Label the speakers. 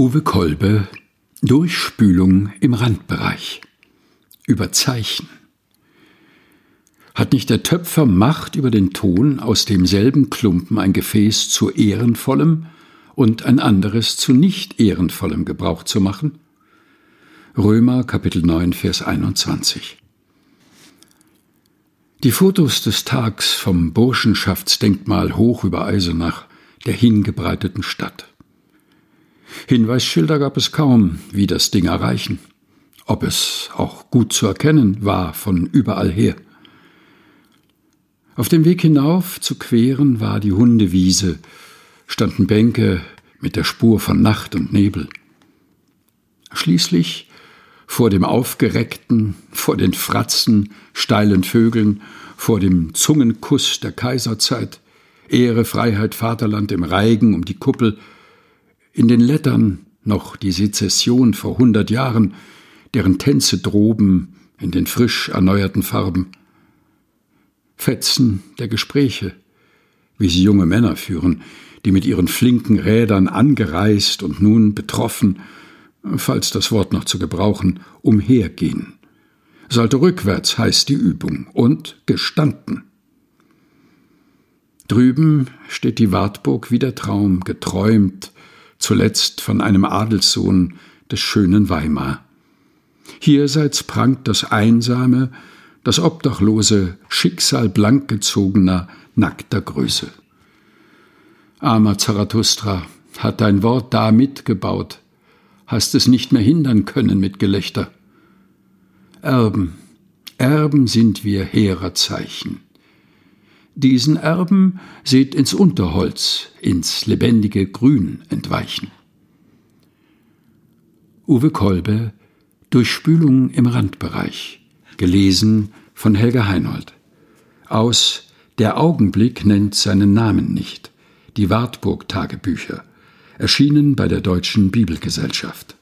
Speaker 1: Uwe Kolbe Durchspülung im Randbereich über Zeichen. Hat nicht der Töpfer Macht über den Ton, aus demselben Klumpen ein Gefäß zu ehrenvollem und ein anderes zu nicht ehrenvollem Gebrauch zu machen? Römer Kapitel 9 Vers 21 Die Fotos des Tags vom Burschenschaftsdenkmal hoch über Eisenach, der hingebreiteten Stadt. Hinweisschilder gab es kaum, wie das Ding erreichen. Ob es auch gut zu erkennen war von überall her. Auf dem Weg hinauf zu queren war die Hundewiese, standen Bänke mit der Spur von Nacht und Nebel. Schließlich vor dem aufgereckten, vor den Fratzen, steilen Vögeln, vor dem Zungenkuss der Kaiserzeit, Ehre, Freiheit, Vaterland im Reigen um die Kuppel, in den Lettern noch die Sezession vor hundert Jahren, deren Tänze droben in den frisch erneuerten Farben. Fetzen der Gespräche, wie sie junge Männer führen, die mit ihren flinken Rädern angereist und nun betroffen, falls das Wort noch zu gebrauchen, umhergehen. Sollte rückwärts heißt die Übung und gestanden. Drüben steht die Wartburg wie der Traum, geträumt, zuletzt von einem Adelssohn des schönen Weimar. Hierseits prangt das einsame, das obdachlose Schicksal blankgezogener, nackter Größe. Armer Zarathustra, hat dein Wort da mitgebaut, hast es nicht mehr hindern können mit Gelächter. Erben, Erben sind wir hehrer Zeichen. Diesen Erben seht ins Unterholz, ins lebendige Grün entweichen. Uwe Kolbe Durchspülung im Randbereich, gelesen von Helga Heinold. Aus Der Augenblick nennt seinen Namen nicht, die Wartburg-Tagebücher, erschienen bei der Deutschen Bibelgesellschaft.